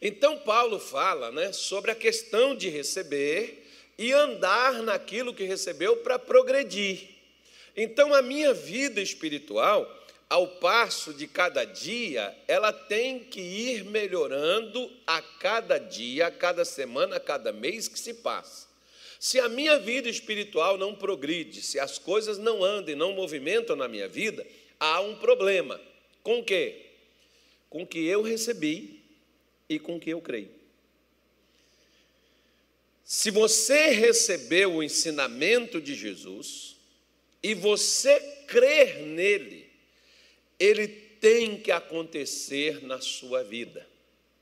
Então, Paulo fala né, sobre a questão de receber e andar naquilo que recebeu para progredir. Então, a minha vida espiritual, ao passo de cada dia, ela tem que ir melhorando a cada dia, a cada semana, a cada mês que se passa. Se a minha vida espiritual não progride, se as coisas não andam e não movimentam na minha vida, há um problema. Com o quê? Com o que eu recebi e com o que eu creio. Se você recebeu o ensinamento de Jesus e você crer nele, ele tem que acontecer na sua vida.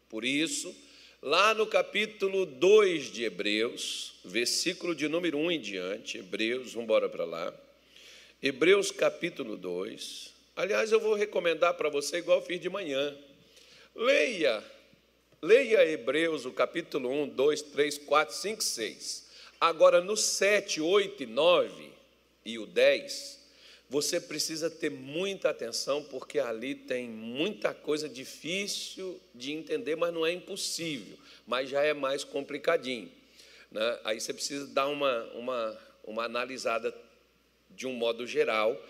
Por isso, lá no capítulo 2 de Hebreus, versículo de número 1 em diante, Hebreus, vamos embora para lá. Hebreus capítulo 2. Aliás, eu vou recomendar para você igual fiz de manhã. Leia Leia Hebreus, o capítulo 1, 2, 3, 4, 5, 6. Agora, no 7, 8 e 9 e o 10, você precisa ter muita atenção, porque ali tem muita coisa difícil de entender, mas não é impossível, mas já é mais complicadinho. Né? Aí você precisa dar uma, uma, uma analisada de um modo geral,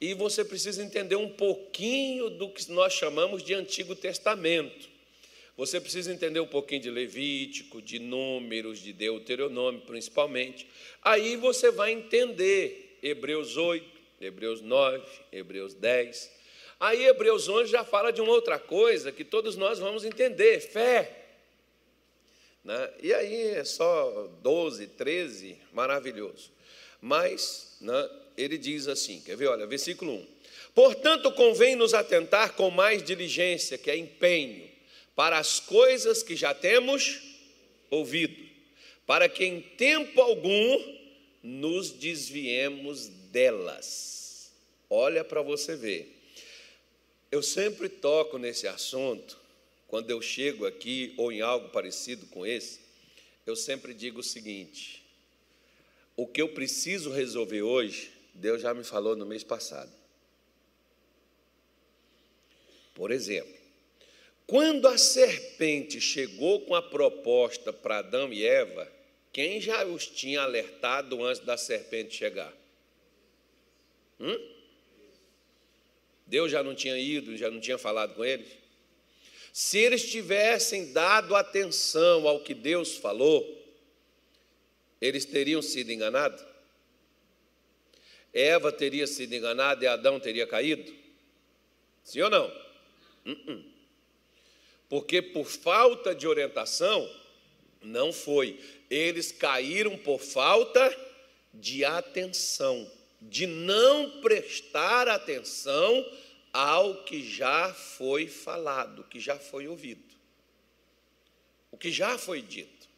e você precisa entender um pouquinho do que nós chamamos de Antigo Testamento. Você precisa entender um pouquinho de Levítico, de Números, de Deuteronômio, principalmente. Aí você vai entender Hebreus 8, Hebreus 9, Hebreus 10. Aí Hebreus 11 já fala de uma outra coisa que todos nós vamos entender: fé. Né? E aí é só 12, 13, maravilhoso. Mas né, ele diz assim: quer ver? Olha, versículo 1. Portanto, convém nos atentar com mais diligência, que é empenho para as coisas que já temos ouvido, para que em tempo algum nos desviemos delas. Olha para você ver. Eu sempre toco nesse assunto, quando eu chego aqui ou em algo parecido com esse, eu sempre digo o seguinte: o que eu preciso resolver hoje, Deus já me falou no mês passado. Por exemplo, quando a serpente chegou com a proposta para Adão e Eva, quem já os tinha alertado antes da serpente chegar? Hum? Deus já não tinha ido, já não tinha falado com eles? Se eles tivessem dado atenção ao que Deus falou, eles teriam sido enganados? Eva teria sido enganada e Adão teria caído? Sim ou não? Uh -uh porque por falta de orientação, não foi. Eles caíram por falta de atenção, de não prestar atenção ao que já foi falado, que já foi ouvido, o que já foi dito.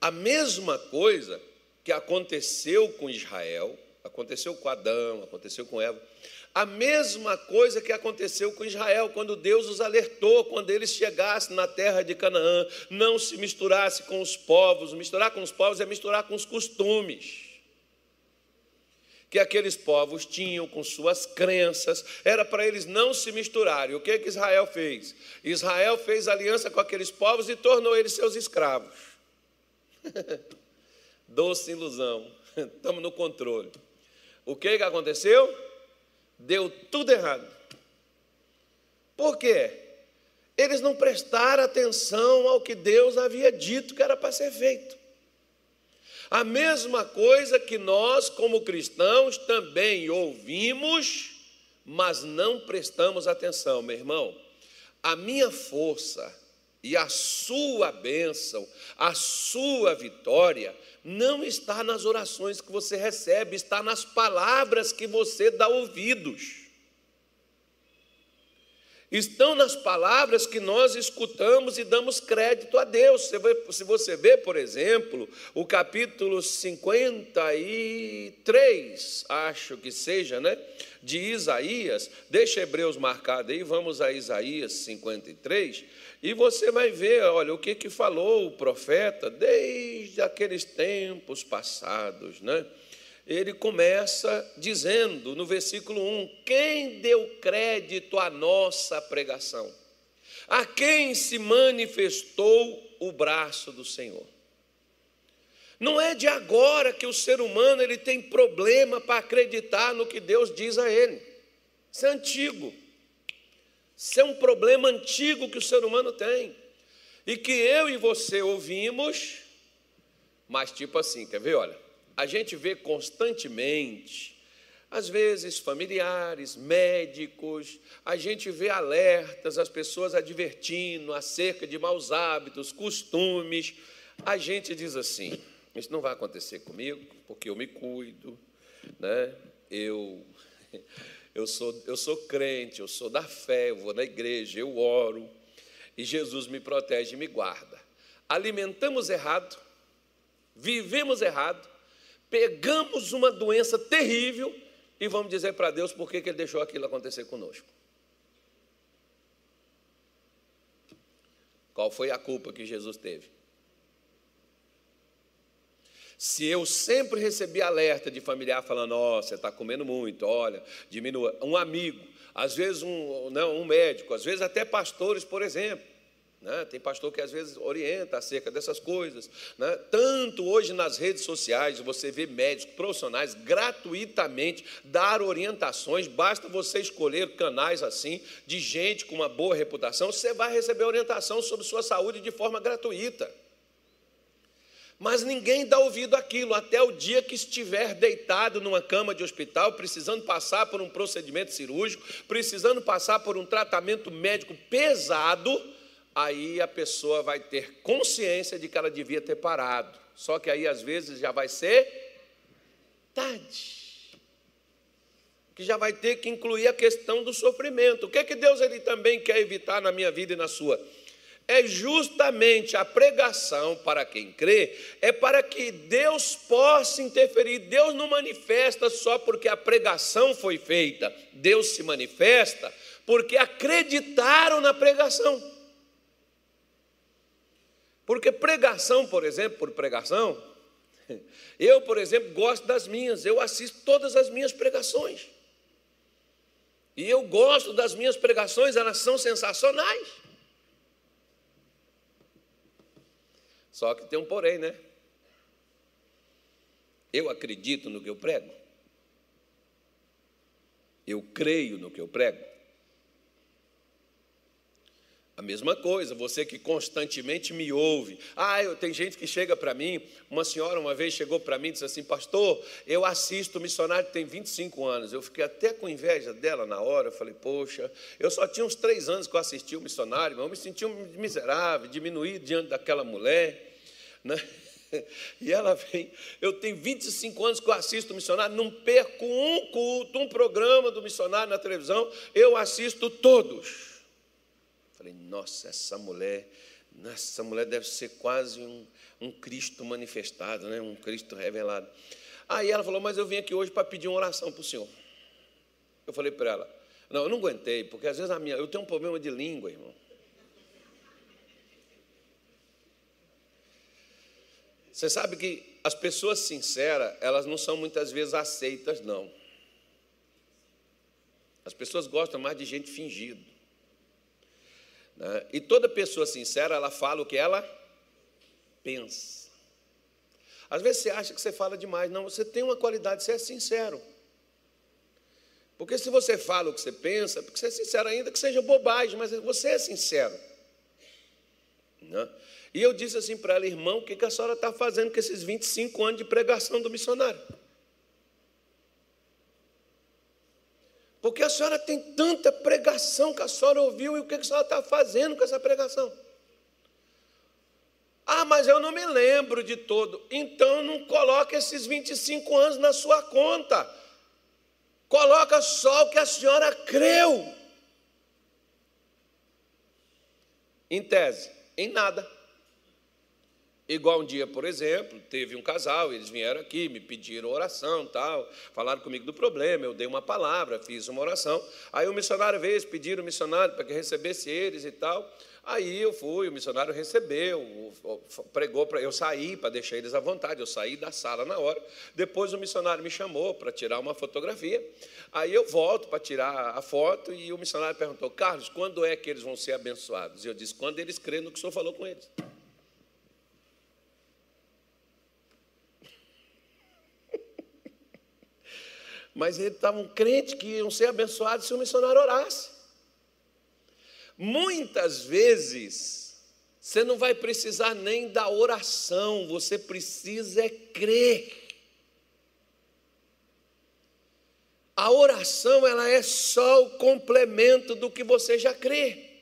A mesma coisa que aconteceu com Israel, aconteceu com Adão, aconteceu com Eva, a mesma coisa que aconteceu com Israel, quando Deus os alertou, quando eles chegassem na terra de Canaã, não se misturasse com os povos. Misturar com os povos é misturar com os costumes que aqueles povos tinham com suas crenças, era para eles não se misturarem. O que, que Israel fez? Israel fez aliança com aqueles povos e tornou eles seus escravos. Doce ilusão, estamos no controle. O que, que aconteceu? Deu tudo errado. Por quê? Eles não prestaram atenção ao que Deus havia dito que era para ser feito. A mesma coisa que nós, como cristãos, também ouvimos, mas não prestamos atenção, meu irmão. A minha força e a sua bênção, a sua vitória, não está nas orações que você recebe, está nas palavras que você dá ouvidos. Estão nas palavras que nós escutamos e damos crédito a Deus. Se você vê, por exemplo, o capítulo 53, acho que seja, né? De Isaías, deixa Hebreus marcado aí, vamos a Isaías 53 e você vai ver, olha, o que, que falou o profeta desde aqueles tempos passados, né? Ele começa dizendo no versículo 1: Quem deu crédito à nossa pregação? a quem se manifestou o braço do Senhor. Não é de agora que o ser humano ele tem problema para acreditar no que Deus diz a ele. Isso é antigo. Isso é um problema antigo que o ser humano tem. E que eu e você ouvimos, mas tipo assim, quer ver? Olha, a gente vê constantemente, às vezes familiares, médicos, a gente vê alertas, as pessoas advertindo acerca de maus hábitos, costumes. A gente diz assim: isso não vai acontecer comigo, porque eu me cuido, né? Eu eu sou eu sou crente, eu sou da fé, eu vou na igreja, eu oro e Jesus me protege e me guarda. Alimentamos errado, vivemos errado, pegamos uma doença terrível e vamos dizer para Deus por que Ele deixou aquilo acontecer conosco. Qual foi a culpa que Jesus teve? Se eu sempre recebi alerta de familiar falando, ó, oh, você está comendo muito, olha, diminua. Um amigo, às vezes um, não, um médico, às vezes até pastores, por exemplo. Né? Tem pastor que às vezes orienta acerca dessas coisas. Né? Tanto hoje nas redes sociais, você vê médicos profissionais gratuitamente dar orientações, basta você escolher canais assim, de gente com uma boa reputação, você vai receber orientação sobre sua saúde de forma gratuita. Mas ninguém dá ouvido àquilo até o dia que estiver deitado numa cama de hospital, precisando passar por um procedimento cirúrgico, precisando passar por um tratamento médico pesado, aí a pessoa vai ter consciência de que ela devia ter parado. Só que aí às vezes já vai ser tarde. Que já vai ter que incluir a questão do sofrimento. O que é que Deus ele também quer evitar na minha vida e na sua? é justamente a pregação para quem crê, é para que Deus possa interferir. Deus não manifesta só porque a pregação foi feita, Deus se manifesta porque acreditaram na pregação. Porque pregação, por exemplo, por pregação, eu, por exemplo, gosto das minhas, eu assisto todas as minhas pregações. E eu gosto das minhas pregações, elas são sensacionais. Só que tem um porém, né? Eu acredito no que eu prego. Eu creio no que eu prego. A mesma coisa, você que constantemente me ouve. Ah, eu, tem gente que chega para mim, uma senhora uma vez chegou para mim e disse assim: Pastor, eu assisto o missionário tem 25 anos. Eu fiquei até com inveja dela na hora. Eu falei: Poxa, eu só tinha uns três anos que eu assisti o missionário, mas eu me senti um miserável, diminuído diante daquela mulher. Né? E ela vem, eu tenho 25 anos que eu assisto o missionário, não perco um culto, um programa do missionário na televisão, eu assisto todos. Falei, nossa, essa mulher, essa mulher deve ser quase um, um Cristo manifestado, né? um Cristo revelado. Aí ela falou, mas eu vim aqui hoje para pedir uma oração para o senhor. Eu falei para ela, não, eu não aguentei, porque às vezes a minha, eu tenho um problema de língua, irmão. Você sabe que as pessoas sinceras, elas não são muitas vezes aceitas, não. As pessoas gostam mais de gente fingido. Né? E toda pessoa sincera, ela fala o que ela pensa. Às vezes você acha que você fala demais. Não, você tem uma qualidade, você é sincero. Porque se você fala o que você pensa, porque você é sincero ainda que seja bobagem, mas você é sincero. Né? E eu disse assim para ela, irmão, o que, que a senhora está fazendo com esses 25 anos de pregação do missionário? Porque a senhora tem tanta pregação que a senhora ouviu e o que a senhora está fazendo com essa pregação? Ah, mas eu não me lembro de todo. Então não coloque esses 25 anos na sua conta. Coloca só o que a senhora creu. Em tese, em nada. Igual um dia, por exemplo, teve um casal, eles vieram aqui, me pediram oração, tal, falaram comigo do problema, eu dei uma palavra, fiz uma oração. Aí o missionário veio, pediram o missionário para que recebesse eles e tal. Aí eu fui, o missionário recebeu, pregou para eu sair para deixar eles à vontade. Eu saí da sala na hora. Depois o missionário me chamou para tirar uma fotografia. Aí eu volto para tirar a foto e o missionário perguntou: Carlos, quando é que eles vão ser abençoados? E eu disse: quando eles crêem no que o senhor falou com eles. Mas eles estavam crentes que iam ser abençoados se o missionário orasse. Muitas vezes, você não vai precisar nem da oração, você precisa é crer. A oração ela é só o complemento do que você já crê.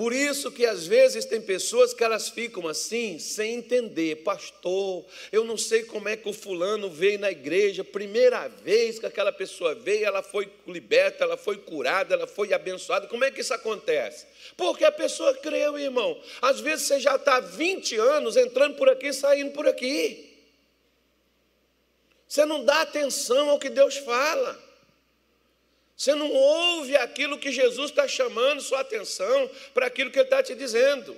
Por isso que às vezes tem pessoas que elas ficam assim, sem entender, pastor, eu não sei como é que o fulano veio na igreja, primeira vez que aquela pessoa veio, ela foi liberta, ela foi curada, ela foi abençoada, como é que isso acontece? Porque a pessoa creu, irmão. Às vezes você já está 20 anos entrando por aqui, saindo por aqui. Você não dá atenção ao que Deus fala. Você não ouve aquilo que Jesus está chamando sua atenção para aquilo que Ele está te dizendo.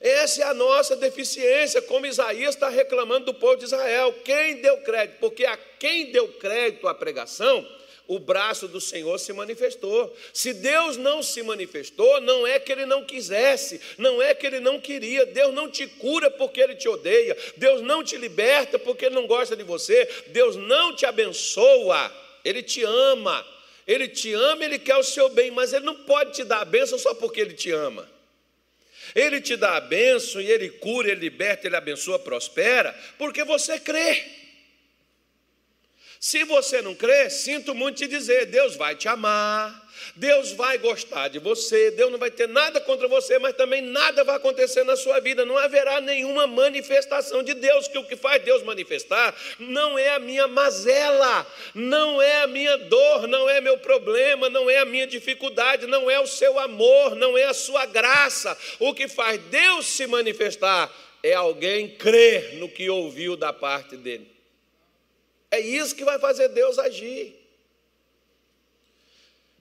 Essa é a nossa deficiência, como Isaías está reclamando do povo de Israel. Quem deu crédito? Porque a quem deu crédito à pregação o braço do Senhor se manifestou. Se Deus não se manifestou, não é que ele não quisesse, não é que ele não queria. Deus não te cura porque ele te odeia, Deus não te liberta porque ele não gosta de você, Deus não te abençoa, ele te ama. Ele te ama, ele quer o seu bem, mas ele não pode te dar a bênção só porque ele te ama. Ele te dá a bênção e ele cura, ele liberta, ele abençoa, prospera, porque você crê. Se você não crê, sinto muito te dizer: Deus vai te amar, Deus vai gostar de você, Deus não vai ter nada contra você, mas também nada vai acontecer na sua vida, não haverá nenhuma manifestação de Deus, que o que faz Deus manifestar não é a minha mazela, não é a minha dor, não é meu problema, não é a minha dificuldade, não é o seu amor, não é a sua graça. O que faz Deus se manifestar é alguém crer no que ouviu da parte dele. É isso que vai fazer Deus agir.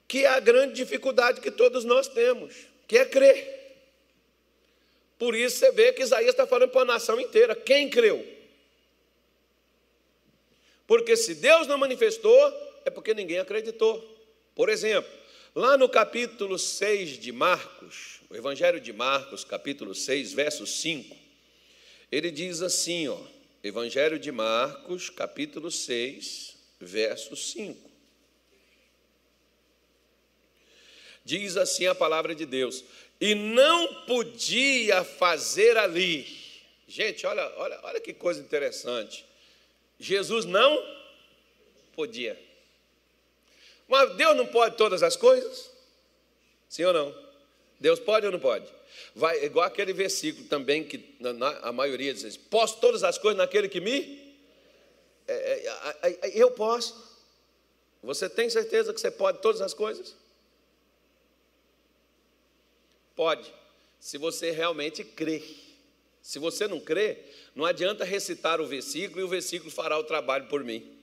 Que é a grande dificuldade que todos nós temos, que é crer. Por isso você vê que Isaías está falando para a nação inteira: quem creu? Porque se Deus não manifestou, é porque ninguém acreditou. Por exemplo, lá no capítulo 6 de Marcos, o Evangelho de Marcos, capítulo 6, verso 5, ele diz assim, ó: Evangelho de Marcos, capítulo 6, verso 5. Diz assim a palavra de Deus: E não podia fazer ali. Gente, olha, olha, olha que coisa interessante. Jesus não podia. Mas Deus não pode todas as coisas? Sim ou não? Deus pode ou não pode? Vai, igual aquele versículo também que na, na, a maioria diz: assim, Posso todas as coisas naquele que me. É, é, é, eu posso. Você tem certeza que você pode todas as coisas? Pode, se você realmente crê. Se você não crê, não adianta recitar o versículo e o versículo fará o trabalho por mim.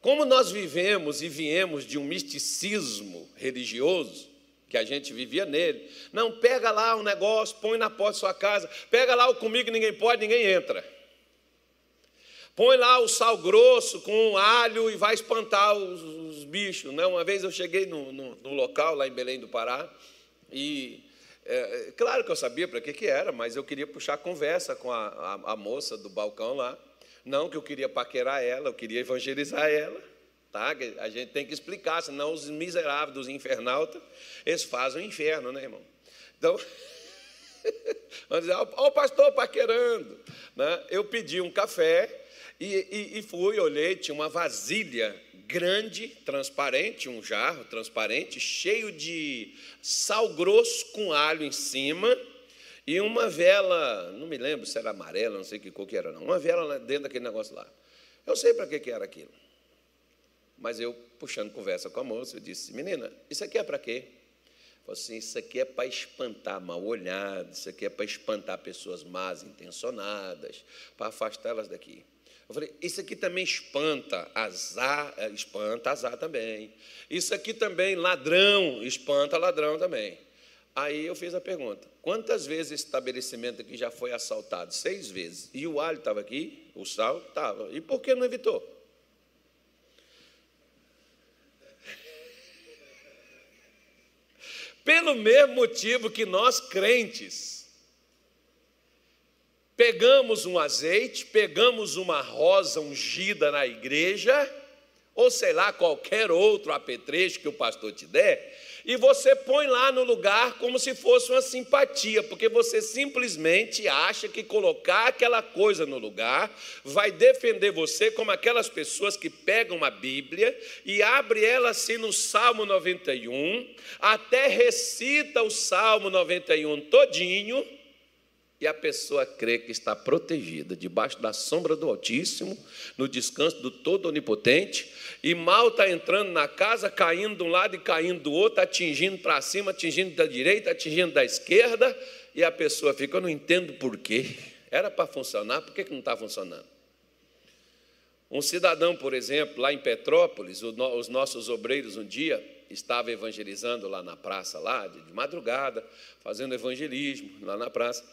Como nós vivemos e viemos de um misticismo religioso, que a gente vivia nele. Não, pega lá um negócio, põe na porta da sua casa, pega lá o comigo, ninguém pode, ninguém entra. Põe lá o sal grosso com alho e vai espantar os, os bichos. Né? Uma vez eu cheguei no, no, no, local, lá em Belém do Pará, e é, claro que eu sabia para que, que era, mas eu queria puxar conversa com a, a, a moça do balcão lá. Não que eu queria paquerar ela, eu queria evangelizar ela. Tá? A gente tem que explicar, senão os miseráveis dos infernautas, eles fazem o inferno, né, irmão? Então, vamos dizer, o pastor paquerando. Né? Eu pedi um café e, e, e fui, olhei, tinha uma vasilha grande, transparente, um jarro transparente, cheio de sal grosso com alho em cima e uma vela, não me lembro se era amarela, não sei que cor que era, não, uma vela dentro daquele negócio lá. Eu sei para que, que era aquilo. Mas eu, puxando conversa com a moça, eu disse: Menina, isso aqui é para quê? Falou assim: isso aqui é para espantar mal olhado, isso aqui é para espantar pessoas más intencionadas, para afastá-las daqui. Eu falei, isso aqui também espanta azar, é, espanta azar também. Isso aqui também, ladrão, espanta ladrão também. Aí eu fiz a pergunta: quantas vezes esse estabelecimento aqui já foi assaltado? Seis vezes. E o alho estava aqui, o sal estava. E por que não evitou? Pelo mesmo motivo que nós crentes. Pegamos um azeite, pegamos uma rosa ungida na igreja, ou sei lá, qualquer outro apetrecho que o pastor te der, e você põe lá no lugar como se fosse uma simpatia, porque você simplesmente acha que colocar aquela coisa no lugar vai defender você como aquelas pessoas que pegam a Bíblia e abre ela assim no Salmo 91, até recita o Salmo 91 todinho, e a pessoa crê que está protegida debaixo da sombra do Altíssimo, no descanso do Todo Onipotente, e mal está entrando na casa, caindo de um lado e caindo do outro, atingindo para cima, atingindo da direita, atingindo da esquerda, e a pessoa fica, eu não entendo por quê. Era para funcionar, por que, que não está funcionando? Um cidadão, por exemplo, lá em Petrópolis, os nossos obreiros um dia estavam evangelizando lá na praça, lá de madrugada, fazendo evangelismo lá na praça.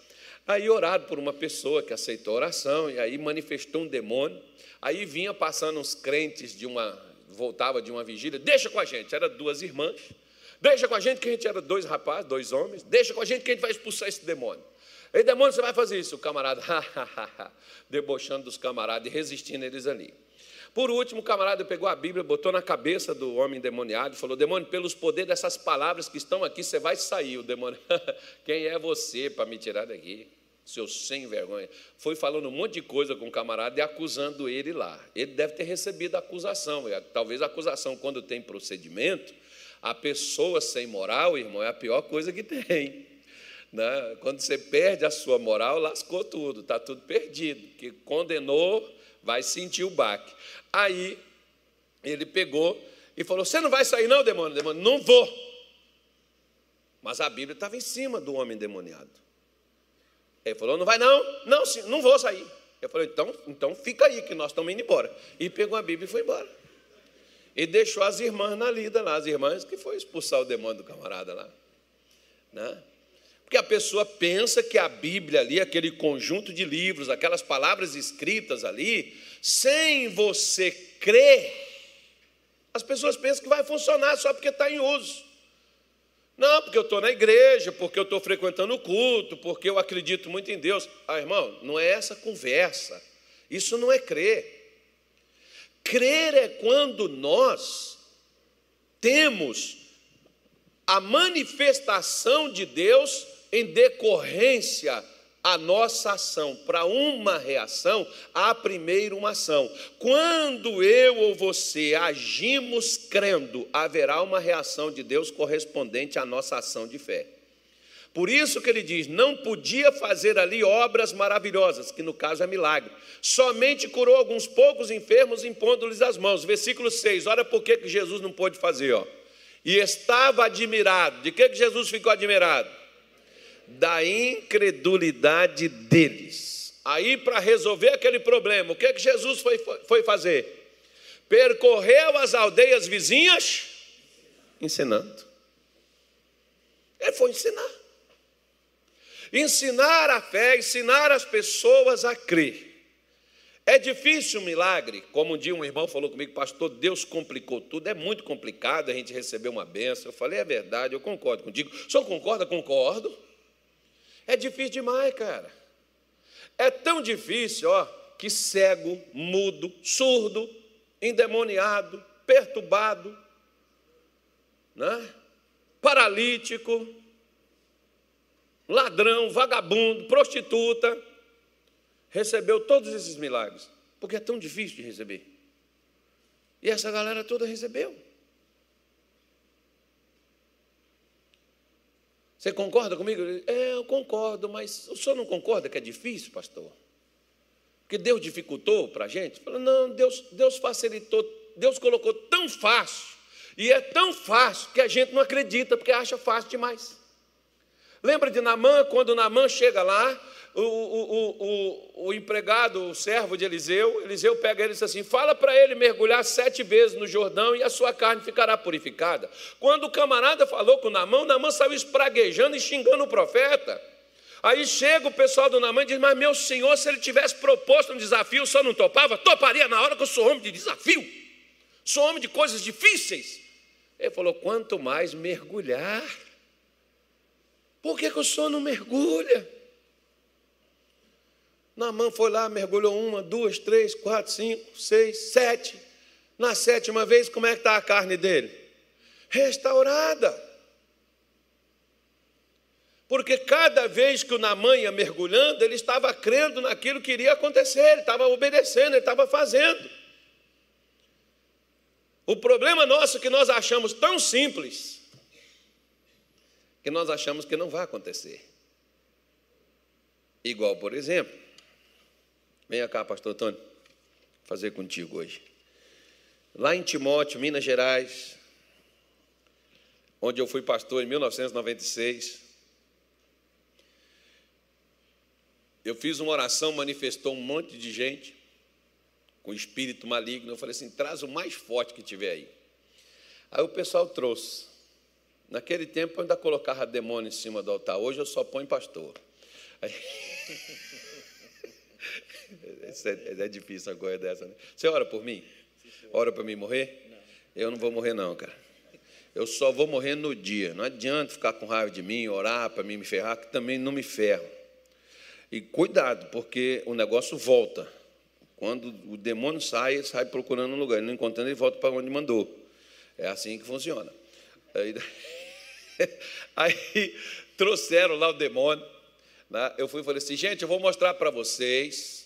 Aí orado por uma pessoa que aceitou a oração, e aí manifestou um demônio. Aí vinha passando uns crentes de uma, voltava de uma vigília, deixa com a gente, era duas irmãs, deixa com a gente que a gente era dois rapazes, dois homens, deixa com a gente que a gente vai expulsar esse demônio. Ei, demônio, você vai fazer isso? O camarada, debochando dos camaradas e resistindo eles ali. Por último, o camarada pegou a Bíblia, botou na cabeça do homem demoniado e falou: Demônio, pelos poderes dessas palavras que estão aqui, você vai sair. O demônio, quem é você para me tirar daqui? Seu sem vergonha, foi falando um monte de coisa com o camarada e acusando ele lá. Ele deve ter recebido a acusação. Talvez a acusação, quando tem procedimento, a pessoa sem moral, irmão, é a pior coisa que tem. Né? Quando você perde a sua moral, lascou tudo, está tudo perdido. Que condenou, vai sentir o baque. Aí ele pegou e falou: Você não vai sair, não, demônio? Demônio, não vou. Mas a Bíblia estava em cima do homem demoniado. Ele falou: Não vai não? Não, não vou sair. Eu falei: então, então fica aí, que nós estamos indo embora. E pegou a Bíblia e foi embora. E deixou as irmãs na lida lá, as irmãs que foi expulsar o demônio do camarada lá. Né? Porque a pessoa pensa que a Bíblia ali, aquele conjunto de livros, aquelas palavras escritas ali, sem você crer, as pessoas pensam que vai funcionar só porque está em uso. Não, porque eu estou na igreja, porque eu estou frequentando o culto, porque eu acredito muito em Deus. Ah, irmão, não é essa conversa. Isso não é crer. Crer é quando nós temos a manifestação de Deus em decorrência a nossa ação. Para uma reação, há primeiro uma ação. Quando eu ou você agimos crendo, haverá uma reação de Deus correspondente à nossa ação de fé. Por isso que ele diz: não podia fazer ali obras maravilhosas, que no caso é milagre. Somente curou alguns poucos enfermos, impondo-lhes as mãos. Versículo 6, olha por que, Jesus não pôde fazer. Ó. E estava admirado. De que Jesus ficou admirado? Da incredulidade deles. Aí, para resolver aquele problema, o que, é que Jesus foi, foi fazer? Percorreu as aldeias vizinhas, ensinando. Ele foi ensinar. Ensinar a fé, ensinar as pessoas a crer. É difícil o milagre, como um dia um irmão falou comigo, pastor, Deus complicou tudo, é muito complicado a gente receber uma benção. Eu falei, é verdade, eu concordo contigo. O senhor concorda? Concordo. É difícil demais, cara. É tão difícil, ó, que cego, mudo, surdo, endemoniado, perturbado, né? paralítico, ladrão, vagabundo, prostituta, recebeu todos esses milagres, porque é tão difícil de receber. E essa galera toda recebeu. Você concorda comigo? É, eu concordo, mas o senhor não concorda que é difícil, pastor? Que Deus dificultou para a gente? Não, Deus, Deus facilitou, Deus colocou tão fácil. E é tão fácil que a gente não acredita, porque acha fácil demais. Lembra de Namã, quando Namã chega lá, o, o, o, o, empregado, o servo de Eliseu, Eliseu pega ele e diz assim: fala para ele mergulhar sete vezes no Jordão e a sua carne ficará purificada. Quando o camarada falou com Namã, Namã saiu espraguejando e xingando o profeta. Aí chega o pessoal do Namã e diz: Mas meu senhor, se ele tivesse proposto um desafio, senhor não topava? Toparia na hora que eu sou homem de desafio, sou homem de coisas difíceis. Ele falou: quanto mais mergulhar. Por que, que o senhor não mergulha? Namã foi lá, mergulhou uma, duas, três, quatro, cinco, seis, sete. Na sétima vez, como é que está a carne dele? Restaurada. Porque cada vez que o Namã ia mergulhando, ele estava crendo naquilo que iria acontecer, ele estava obedecendo, ele estava fazendo. O problema nosso é que nós achamos tão simples que nós achamos que não vai acontecer. Igual, por exemplo, venha cá, pastor Antônio, fazer contigo hoje. Lá em Timóteo, Minas Gerais, onde eu fui pastor em 1996, eu fiz uma oração, manifestou um monte de gente com espírito maligno. Eu falei assim: traz o mais forte que tiver aí. Aí o pessoal trouxe. Naquele tempo eu ainda colocava demônio em cima do altar. Hoje eu só ponho pastor. Aí... é, é, difícil uma coisa dessa. Né? Você ora por mim? Ora para mim morrer? Eu não vou morrer, não, cara. Eu só vou morrer no dia. Não adianta ficar com raiva de mim, orar para mim me ferrar, que também não me ferro. E cuidado, porque o negócio volta. Quando o demônio sai, ele sai procurando um lugar. Não encontrando, ele volta para onde mandou. É assim que funciona. Aí, aí trouxeram lá o demônio. Né? Eu fui e falei assim, gente, eu vou mostrar para vocês.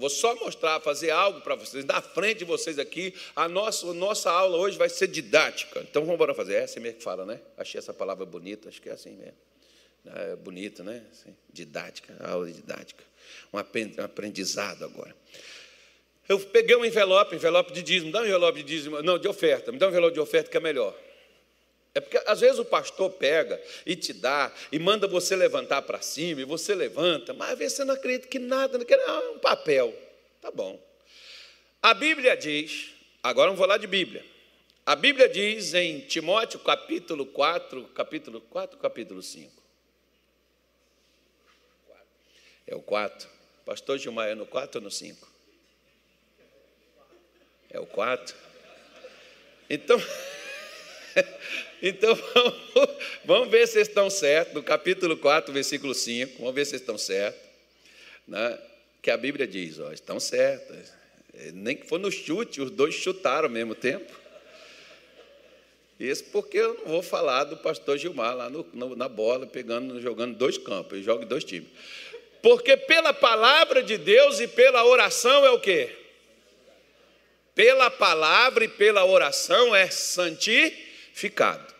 Vou só mostrar, fazer algo para vocês, na frente de vocês aqui. A nossa, a nossa aula hoje vai ser didática. Então vamos embora fazer. É assim mesmo que fala, né? Achei essa palavra bonita, acho que é assim mesmo. É bonito, né? Assim, didática, aula didática. Um aprendizado agora. Eu peguei um envelope, envelope de dízimo, dá um envelope de dízimo, não, de oferta, me dá um envelope de oferta que é melhor. É porque às vezes o pastor pega e te dá e manda você levantar para cima e você levanta, mas às vezes você não acredita que nada, não ah, um papel. Tá bom. A Bíblia diz, agora vamos falar de Bíblia. A Bíblia diz em Timóteo capítulo 4, capítulo 4, capítulo 5. É o 4. Pastor Gilmar é no 4 ou no 5? É o 4. Então, então vamos, vamos, ver se estão certos. No capítulo 4, versículo 5, vamos ver se estão certos. Né? Que a Bíblia diz, ó, estão certas. É, nem que for no chute, os dois chutaram ao mesmo tempo. Isso porque eu não vou falar do pastor Gilmar lá no, no, na bola, pegando, jogando dois campos, ele joga dois times. Porque pela palavra de Deus e pela oração é o quê? pela palavra e pela oração é santificado.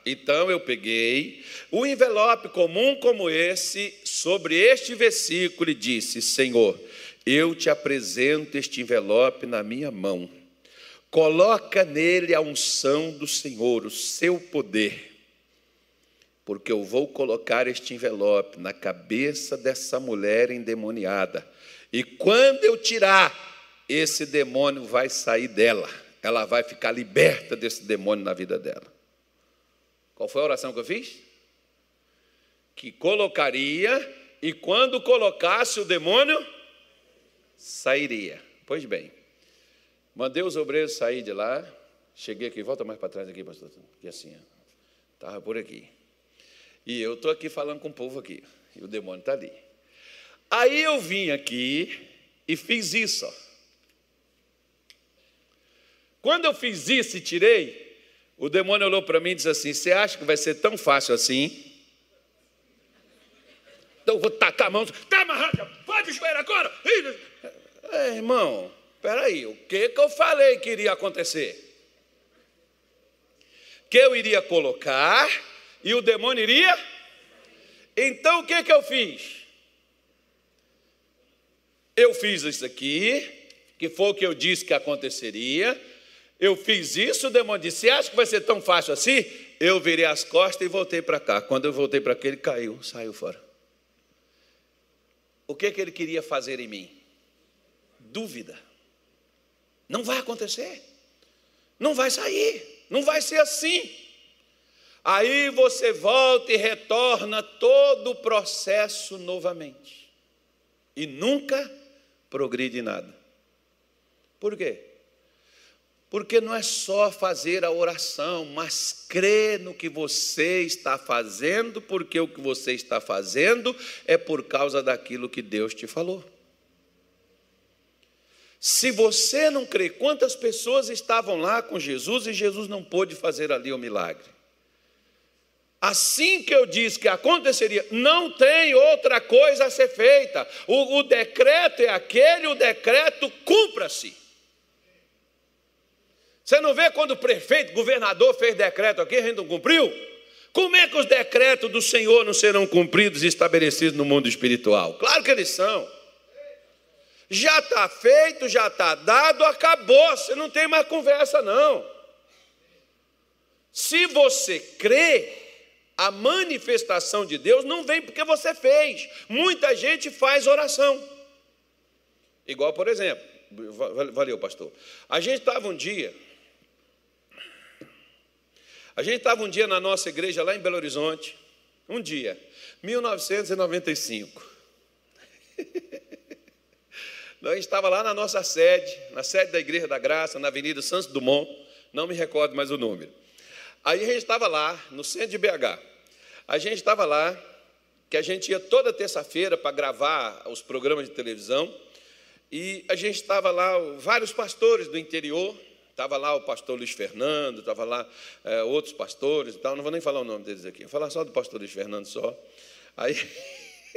Então eu peguei um envelope comum como esse, sobre este versículo, e disse: Senhor, eu te apresento este envelope na minha mão. Coloca nele a unção do Senhor, o seu poder, porque eu vou colocar este envelope na cabeça dessa mulher endemoniada. E quando eu tirar esse demônio vai sair dela. Ela vai ficar liberta desse demônio na vida dela. Qual foi a oração que eu fiz? Que colocaria, e quando colocasse o demônio, sairia. Pois bem, mandei os obreiros sair de lá. Cheguei aqui, volta mais para trás aqui, pastor. Assim, estava por aqui. E eu estou aqui falando com o povo aqui. E o demônio está ali. Aí eu vim aqui e fiz isso. Ó. Quando eu fiz isso e tirei, o demônio olhou para mim e disse assim: Você acha que vai ser tão fácil assim? Então eu vou tacar a mão, está amarrado, pode joelhar agora. É, irmão, peraí, o que, que eu falei que iria acontecer? Que eu iria colocar e o demônio iria? Então o que, que eu fiz? Eu fiz isso aqui, que foi o que eu disse que aconteceria Eu fiz isso, o demônio disse: Você acha que vai ser tão fácil assim? Eu virei as costas e voltei para cá. Quando eu voltei para cá, ele caiu, saiu fora. O que, que ele queria fazer em mim? Dúvida. Não vai acontecer. Não vai sair. Não vai ser assim. Aí você volta e retorna todo o processo novamente. E nunca progride nada. Por quê? Porque não é só fazer a oração, mas crer no que você está fazendo, porque o que você está fazendo é por causa daquilo que Deus te falou. Se você não crê, quantas pessoas estavam lá com Jesus e Jesus não pôde fazer ali o milagre? Assim que eu disse que aconteceria, não tem outra coisa a ser feita. O, o decreto é aquele, o decreto cumpra-se. Você não vê quando o prefeito, governador fez decreto aqui, a gente não cumpriu? Como é que os decretos do Senhor não serão cumpridos e estabelecidos no mundo espiritual? Claro que eles são. Já está feito, já está dado, acabou. Você não tem mais conversa, não. Se você crê, a manifestação de Deus não vem porque você fez. Muita gente faz oração. Igual, por exemplo, valeu, pastor. A gente estava um dia a gente estava um dia na nossa igreja lá em Belo Horizonte, um dia, 1995. Nós estava lá na nossa sede, na sede da Igreja da Graça, na Avenida Santos Dumont, não me recordo mais o número. Aí a gente estava lá, no centro de BH. A gente estava lá, que a gente ia toda terça-feira para gravar os programas de televisão, e a gente estava lá, vários pastores do interior, Estava lá o pastor Luiz Fernando, estava lá é, outros pastores e tal. Não vou nem falar o nome deles aqui, vou falar só do pastor Luiz Fernando só. Aí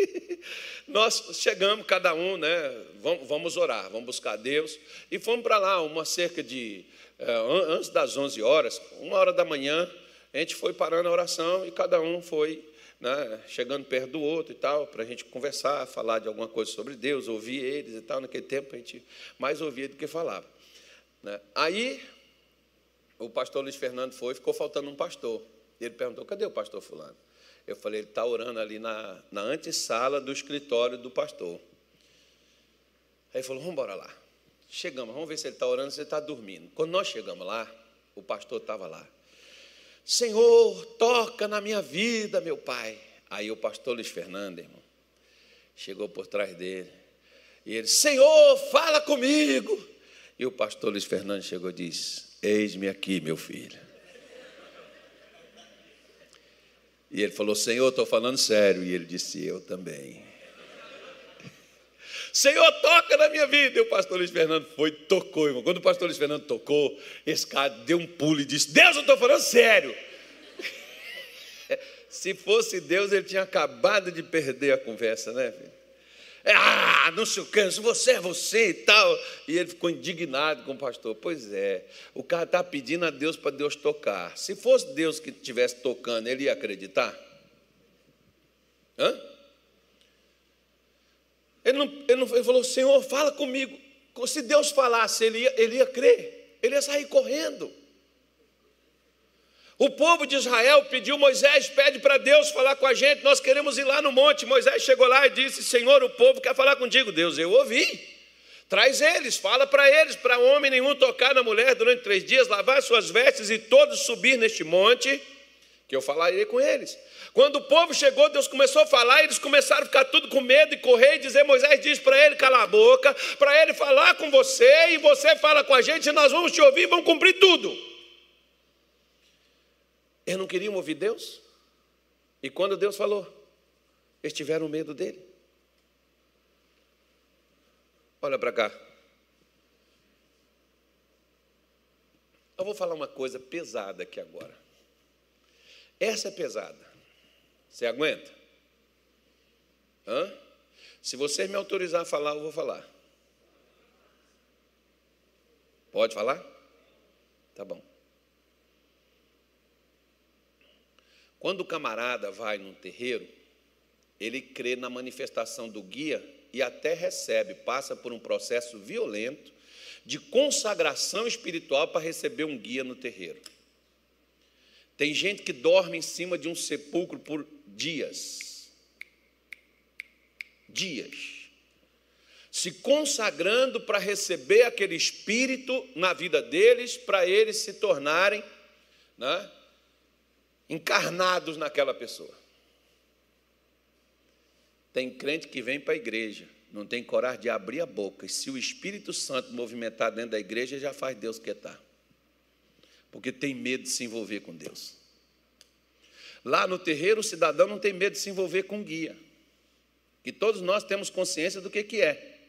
nós chegamos, cada um, né? Vamos, vamos orar, vamos buscar Deus. E fomos para lá, uma cerca de. É, antes das 11 horas, uma hora da manhã, a gente foi parando a oração e cada um foi né, chegando perto do outro e tal, para a gente conversar, falar de alguma coisa sobre Deus, ouvir eles e tal. Naquele tempo a gente mais ouvia do que falava. Né? Aí o pastor Luiz Fernando foi, ficou faltando um pastor. Ele perguntou: cadê o pastor Fulano? Eu falei: ele está orando ali na, na antessala do escritório do pastor. Aí ele falou: vamos embora lá. Chegamos, vamos ver se ele está orando, se ele está dormindo. Quando nós chegamos lá, o pastor estava lá. Senhor, toca na minha vida, meu pai. Aí o pastor Luiz Fernando, irmão, chegou por trás dele. E ele, Senhor, fala comigo. E o pastor Luiz Fernando chegou e disse: Eis-me aqui, meu filho. E ele falou: Senhor, estou falando sério. E ele disse: Eu também. Senhor, toca na minha vida. E o pastor Luiz Fernando foi, tocou, irmão. Quando o pastor Luiz Fernando tocou, esse cara deu um pulo e disse: Deus, eu estou falando sério. Se fosse Deus, ele tinha acabado de perder a conversa, né, filho? Ah, não sei o que, você é você e tal. E ele ficou indignado com o pastor. Pois é, o cara está pedindo a Deus para Deus tocar. Se fosse Deus que estivesse tocando, ele ia acreditar? Hã? Ele, não, ele, não, ele falou, Senhor, fala comigo. Se Deus falasse, ele ia, ele ia crer, ele ia sair correndo. O povo de Israel pediu, Moisés pede para Deus falar com a gente, nós queremos ir lá no monte. Moisés chegou lá e disse: Senhor, o povo quer falar contigo. Deus, eu ouvi. Traz eles, fala para eles, para homem nenhum tocar na mulher durante três dias, lavar suas vestes e todos subir neste monte, que eu falarei com eles. Quando o povo chegou, Deus começou a falar, e eles começaram a ficar tudo com medo e correr e dizer: Moisés diz para ele calar a boca, para ele falar com você, e você fala com a gente, e nós vamos te ouvir, vamos cumprir tudo. Eles não queriam ouvir Deus. E quando Deus falou, eles tiveram medo dele. Olha para cá. Eu vou falar uma coisa pesada aqui agora. Essa é pesada. Você aguenta? Hã? Se você me autorizar a falar, eu vou falar. Pode falar? Tá bom. Quando o camarada vai num terreiro, ele crê na manifestação do guia e até recebe, passa por um processo violento de consagração espiritual para receber um guia no terreiro. Tem gente que dorme em cima de um sepulcro por dias. Dias. Se consagrando para receber aquele espírito na vida deles, para eles se tornarem né, encarnados naquela pessoa. Tem crente que vem para a igreja, não tem coragem de abrir a boca, e se o Espírito Santo movimentar dentro da igreja, já faz Deus quietar porque tem medo de se envolver com Deus. Lá no terreiro, o cidadão não tem medo de se envolver com guia, que todos nós temos consciência do que, que é.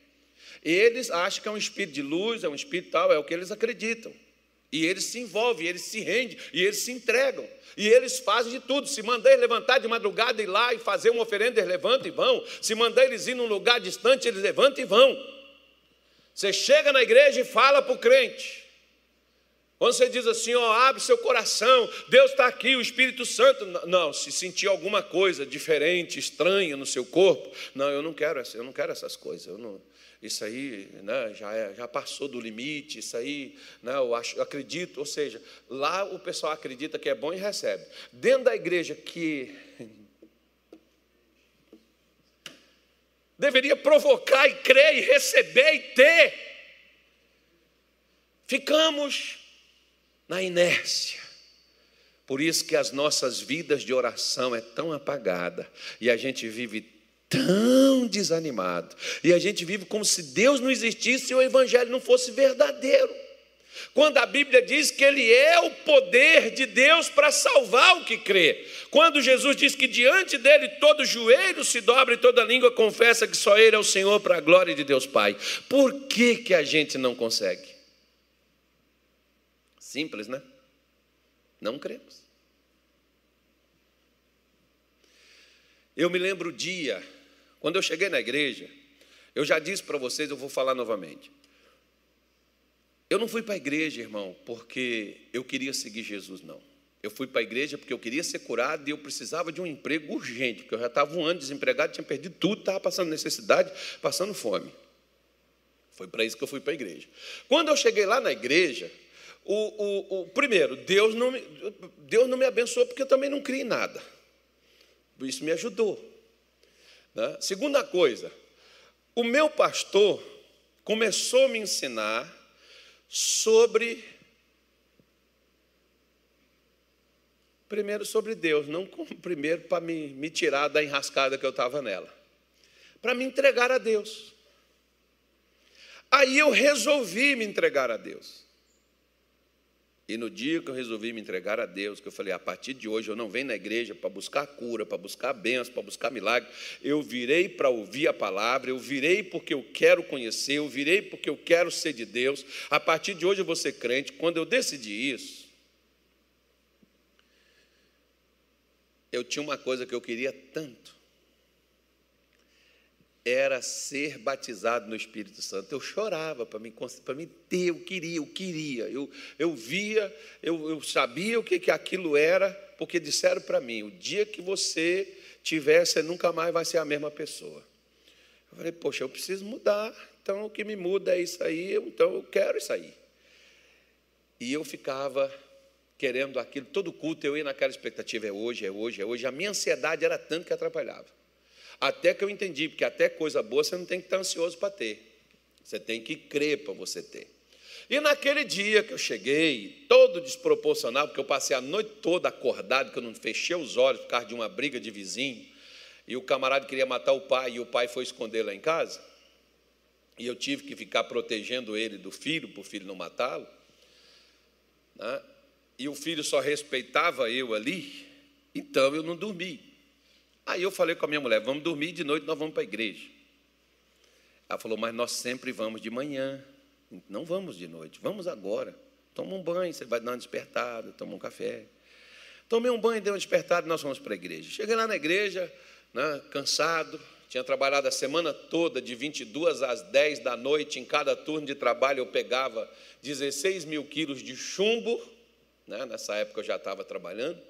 Eles acham que é um espírito de luz, é um espírito tal, é o que eles acreditam. E eles se envolvem, eles se rendem, e eles se entregam. E eles fazem de tudo. Se mandar eles levantar de madrugada e ir lá e fazer uma oferenda, eles levantam e vão. Se mandar eles ir num lugar distante, eles levantam e vão. Você chega na igreja e fala para o crente: quando você diz assim, ó, abre seu coração, Deus está aqui, o Espírito Santo. Não, se sentir alguma coisa diferente, estranha no seu corpo, não, eu não quero, eu não quero essas coisas. Eu não, isso aí né, já, é, já passou do limite, isso aí, né, eu, acho, eu acredito, ou seja, lá o pessoal acredita que é bom e recebe. Dentro da igreja que deveria provocar e crer e receber e ter, ficamos na inércia. Por isso que as nossas vidas de oração é tão apagada e a gente vive tão desanimado. E a gente vive como se Deus não existisse e o evangelho não fosse verdadeiro. Quando a Bíblia diz que Ele é o poder de Deus para salvar o que crê. Quando Jesus diz que diante dele todo joelho se dobra e toda língua confessa que só Ele é o Senhor para a glória de Deus Pai. Por que, que a gente não consegue? Simples, né? Não cremos. Eu me lembro o dia, quando eu cheguei na igreja, eu já disse para vocês, eu vou falar novamente. Eu não fui para a igreja, irmão, porque eu queria seguir Jesus, não. Eu fui para a igreja porque eu queria ser curado e eu precisava de um emprego urgente, porque eu já estava um ano desempregado, tinha perdido tudo, estava passando necessidade, passando fome. Foi para isso que eu fui para a igreja. Quando eu cheguei lá na igreja, o, o, o, primeiro, Deus não, me, Deus não me abençoou porque eu também não criei nada. Isso me ajudou. Né? Segunda coisa, o meu pastor começou a me ensinar sobre. Primeiro sobre Deus, não primeiro para me, me tirar da enrascada que eu estava nela, para me entregar a Deus. Aí eu resolvi me entregar a Deus. E no dia que eu resolvi me entregar a Deus, que eu falei, a partir de hoje eu não venho na igreja para buscar cura, para buscar bênção, para buscar milagre, eu virei para ouvir a palavra, eu virei porque eu quero conhecer, eu virei porque eu quero ser de Deus. A partir de hoje eu vou ser crente. Quando eu decidi isso, eu tinha uma coisa que eu queria tanto era ser batizado no Espírito Santo. Eu chorava para me, para me ter, eu queria, eu queria. Eu, eu via, eu, eu sabia o que, que aquilo era, porque disseram para mim: o dia que você tiver, você nunca mais vai ser a mesma pessoa. Eu falei, poxa, eu preciso mudar, então o que me muda é isso aí, então eu quero isso aí. E eu ficava querendo aquilo, todo culto eu ia naquela expectativa, é hoje, é hoje, é hoje. A minha ansiedade era tanto que atrapalhava. Até que eu entendi, porque até coisa boa você não tem que estar ansioso para ter. Você tem que crer para você ter. E naquele dia que eu cheguei, todo desproporcional, porque eu passei a noite toda acordado, que eu não fechei os olhos por causa de uma briga de vizinho, e o camarada queria matar o pai, e o pai foi esconder lá em casa, e eu tive que ficar protegendo ele do filho, para o filho não matá-lo, né? e o filho só respeitava eu ali, então eu não dormi. Aí eu falei com a minha mulher: vamos dormir de noite, nós vamos para a igreja. Ela falou: mas nós sempre vamos de manhã. Não vamos de noite, vamos agora. Toma um banho, você vai dar uma despertada, toma um café. Tomei um banho, dei uma despertada e nós vamos para a igreja. Cheguei lá na igreja, né, cansado, tinha trabalhado a semana toda, de 22 às 10 da noite, em cada turno de trabalho eu pegava 16 mil quilos de chumbo, né, nessa época eu já estava trabalhando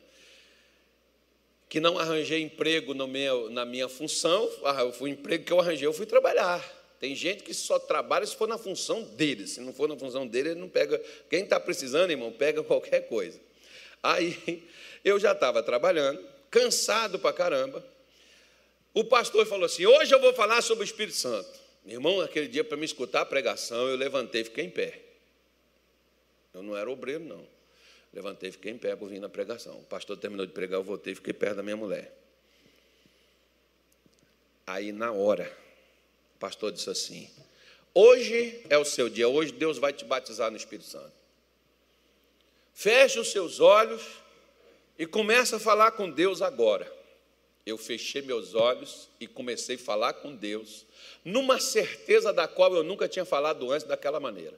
que não arranjei emprego meu, na minha função, ah, o emprego que eu arranjei, eu fui trabalhar. Tem gente que só trabalha se for na função dele. Se não for na função dele, ele não pega. Quem está precisando, irmão, pega qualquer coisa. Aí eu já estava trabalhando, cansado para caramba. O pastor falou assim: Hoje eu vou falar sobre o Espírito Santo. Meu irmão, naquele dia, para me escutar a pregação, eu levantei e fiquei em pé. Eu não era obreiro, não. Levantei fiquei em pé por vir na pregação. O pastor terminou de pregar, eu voltei fiquei perto da minha mulher. Aí, na hora, o pastor disse assim: Hoje é o seu dia, hoje Deus vai te batizar no Espírito Santo. Feche os seus olhos e começa a falar com Deus agora. Eu fechei meus olhos e comecei a falar com Deus, numa certeza da qual eu nunca tinha falado antes daquela maneira.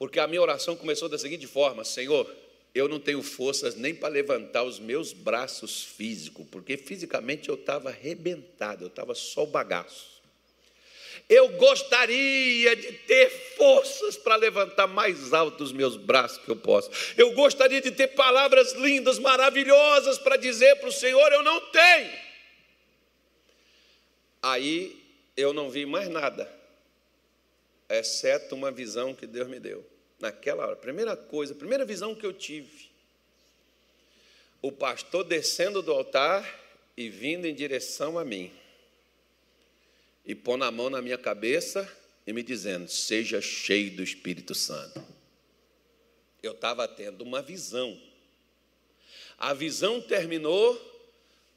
Porque a minha oração começou da seguinte forma: Senhor, eu não tenho forças nem para levantar os meus braços físicos, porque fisicamente eu estava arrebentado, eu estava só o bagaço. Eu gostaria de ter forças para levantar mais alto os meus braços que eu posso. Eu gostaria de ter palavras lindas, maravilhosas para dizer para o Senhor: eu não tenho. Aí eu não vi mais nada, exceto uma visão que Deus me deu naquela hora. Primeira coisa, primeira visão que eu tive. O pastor descendo do altar e vindo em direção a mim. E pondo a mão na minha cabeça e me dizendo: Seja cheio do Espírito Santo. Eu estava tendo uma visão. A visão terminou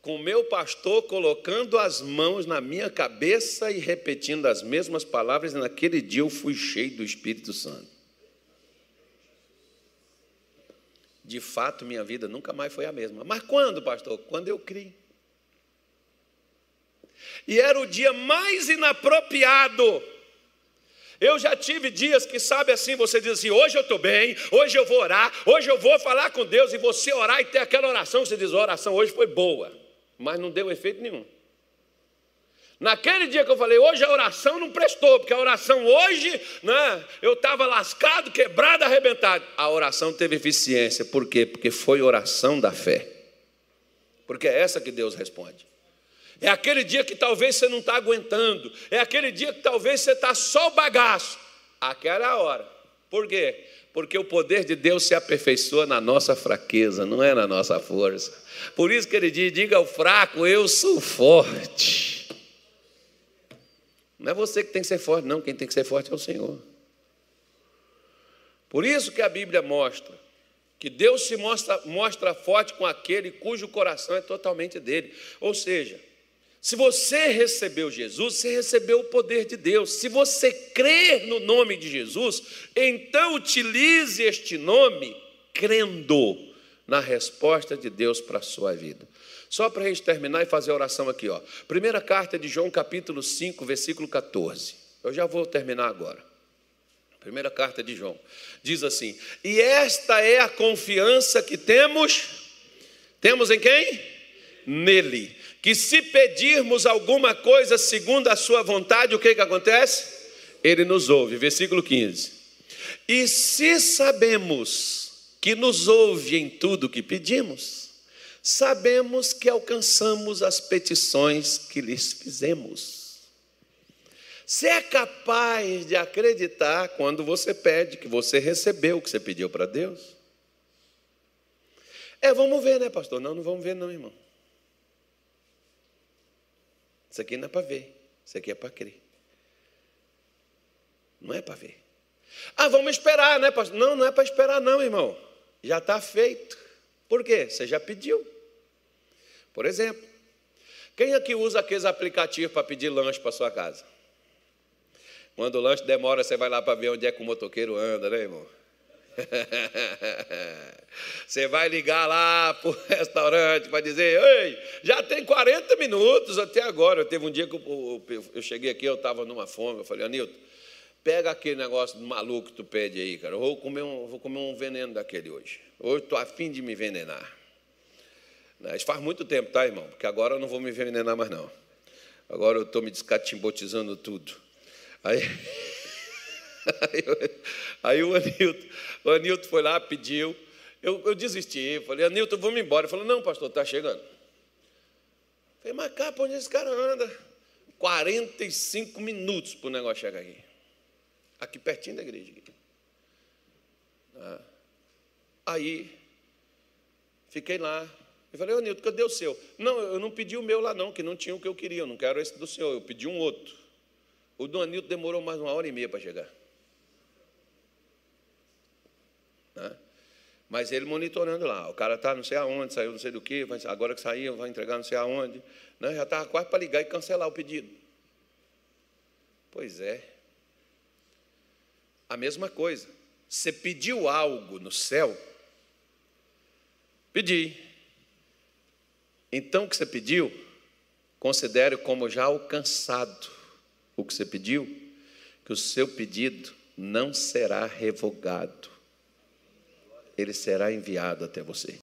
com meu pastor colocando as mãos na minha cabeça e repetindo as mesmas palavras, e naquele dia eu fui cheio do Espírito Santo. De fato minha vida nunca mais foi a mesma. Mas quando, pastor? Quando eu criei. E era o dia mais inapropriado. Eu já tive dias que, sabe assim, você diz assim: hoje eu estou bem, hoje eu vou orar, hoje eu vou falar com Deus, e você orar e ter aquela oração, você diz: a oração hoje foi boa, mas não deu efeito nenhum. Naquele dia que eu falei, hoje a oração não prestou, porque a oração hoje, né, eu estava lascado, quebrado, arrebentado. A oração teve eficiência, por quê? Porque foi oração da fé. Porque é essa que Deus responde. É aquele dia que talvez você não está aguentando, é aquele dia que talvez você está só o bagaço. Aquela hora. Por quê? Porque o poder de Deus se aperfeiçoa na nossa fraqueza, não é na nossa força. Por isso que ele diz: diga ao fraco, eu sou forte. Não é você que tem que ser forte, não. Quem tem que ser forte é o Senhor. Por isso que a Bíblia mostra que Deus se mostra, mostra forte com aquele cujo coração é totalmente dele. Ou seja, se você recebeu Jesus, você recebeu o poder de Deus. Se você crer no nome de Jesus, então utilize este nome crendo na resposta de Deus para a sua vida. Só para a gente terminar e fazer a oração aqui, ó. Primeira carta de João, capítulo 5, versículo 14. Eu já vou terminar agora. Primeira carta de João. Diz assim: E esta é a confiança que temos. Temos em quem? Nele. Que se pedirmos alguma coisa segundo a sua vontade, o que, que acontece? Ele nos ouve. Versículo 15. E se sabemos que nos ouve em tudo que pedimos, sabemos que alcançamos as petições que lhes fizemos. Você é capaz de acreditar quando você pede que você recebeu o que você pediu para Deus? É, vamos ver, né, pastor? Não, não vamos ver, não, irmão. Isso aqui não é para ver, isso aqui é para crer. Não é para ver. Ah, vamos esperar, né, pastor? Não, não é para esperar, não, irmão. Já está feito. Por quê? Você já pediu. Por exemplo, quem aqui usa aqueles aplicativos para pedir lanche para sua casa? Quando o lanche demora, você vai lá para ver onde é que o motoqueiro anda, né, irmão? Você vai ligar lá para o restaurante para dizer: Ei, já tem 40 minutos até agora. Teve um dia que eu, cheguei aqui, eu estava numa fome. Eu falei: Anilton, pega aquele negócio maluco que tu pede aí, cara. Eu vou comer um, vou comer um veneno daquele hoje. Hoje estou afim de me envenenar. Isso faz muito tempo, tá, irmão? Porque agora eu não vou me envenenar mais, não. Agora eu estou me descatimbotizando tudo. Aí, aí, aí, o, Anilton, o Anilton foi lá, pediu. Eu, eu desisti, falei, Anilton, vamos embora. Ele falou, não, pastor, está chegando. Eu falei, mas cá, onde esse cara anda? 45 minutos para o negócio chegar aqui. Aqui pertinho da igreja. Ah. Aí, fiquei lá. Eu falei, ô Nilton, cadê o seu? Não, eu não pedi o meu lá não, que não tinha o que eu queria, eu não quero esse do senhor, eu pedi um outro. O do Anilton demorou mais uma hora e meia para chegar. Né? Mas ele monitorando lá, o cara está não sei aonde, saiu não sei do que, agora que saiu, vai entregar não sei aonde. Né? Já estava quase para ligar e cancelar o pedido. Pois é. A mesma coisa. Você pediu algo no céu? Pedi. Então o que você pediu, considere como já alcançado o que você pediu, que o seu pedido não será revogado ele será enviado até você.